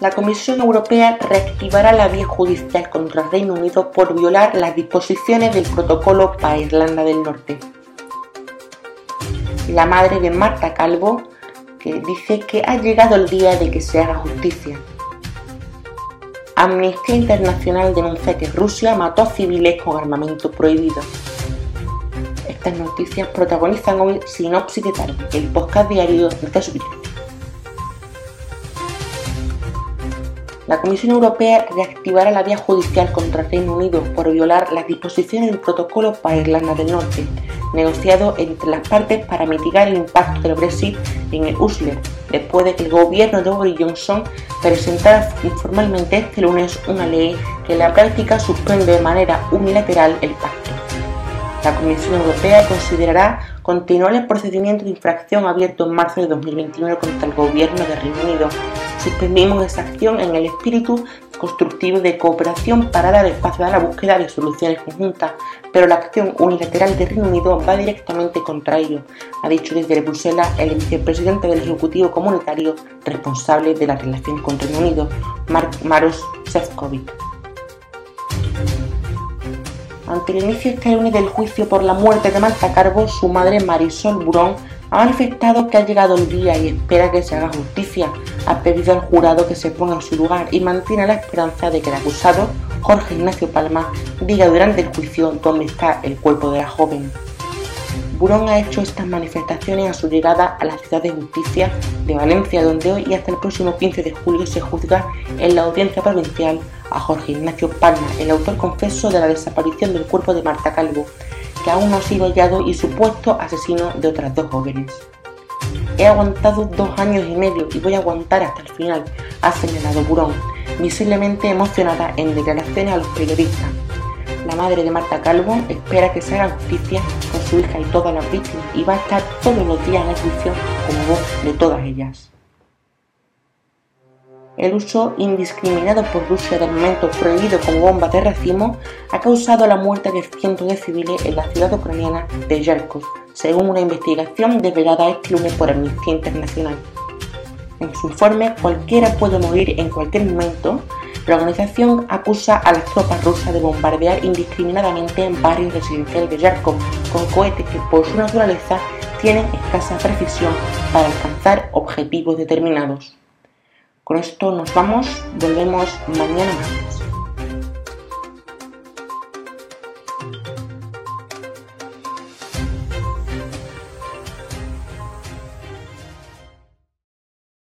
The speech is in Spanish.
la Comisión Europea reactivará la vía judicial contra el Reino Unido por violar las disposiciones del protocolo para Irlanda del Norte. La madre de Marta Calvo, que dice que ha llegado el día de que se haga justicia. Amnistía Internacional denuncia que Rusia mató a civiles con armamento prohibido. Estas noticias protagonizan hoy Sinopsis de Tarde, el podcast diario de su La Comisión Europea reactivará la vía judicial contra el Reino Unido por violar las disposiciones del protocolo para Irlanda del Norte, negociado entre las partes para mitigar el impacto del Brexit en el USLER, después de que el gobierno de Boris Johnson presentara informalmente este lunes una ley que en la práctica suspende de manera unilateral el pacto. La Comisión Europea considerará continuar el procedimiento de infracción abierto en marzo de 2021 contra el gobierno de Reino Unido Suspendimos esa acción en el espíritu constructivo de cooperación para dar espacio a la búsqueda de soluciones conjuntas, pero la acción unilateral de Reino Unido va directamente contra ello, ha dicho desde Bruselas el vicepresidente del Ejecutivo Comunitario responsable de la relación con Reino Unido, Maros Sefcovic. Ante el inicio este lunes del juicio por la muerte de Marta Carbo, su madre Marisol Burón ha manifestado que ha llegado el día y espera que se haga justicia. Ha pedido al jurado que se ponga en su lugar y mantiene la esperanza de que el acusado, Jorge Ignacio Palma, diga durante el juicio dónde está el cuerpo de la joven. Burón ha hecho estas manifestaciones a su llegada a la ciudad de justicia de Valencia, donde hoy y hasta el próximo 15 de julio se juzga en la audiencia provincial a Jorge Ignacio Palma, el autor confeso de la desaparición del cuerpo de Marta Calvo, que aún no ha sido hallado y supuesto asesino de otras dos jóvenes. He aguantado dos años y medio y voy a aguantar hasta el final, ha señalado Burón, visiblemente emocionada en declaraciones a los periodistas. La madre de Marta Calvo espera que se haga justicia con su hija y todas las víctimas y va a estar todos los días en el juicio como voz de todas ellas. El uso indiscriminado por Rusia de armamento prohibido con bombas de racimo ha causado la muerte de cientos de civiles en la ciudad ucraniana de Yarkov, según una investigación desvelada este lunes por Amnistía Internacional. En su informe, cualquiera puede morir en cualquier momento. La organización acusa a las tropas rusas de bombardear indiscriminadamente en barrios residenciales de Yarkov con cohetes que por su naturaleza tienen escasa precisión para alcanzar objetivos determinados. Con esto nos vamos, volvemos mañana martes.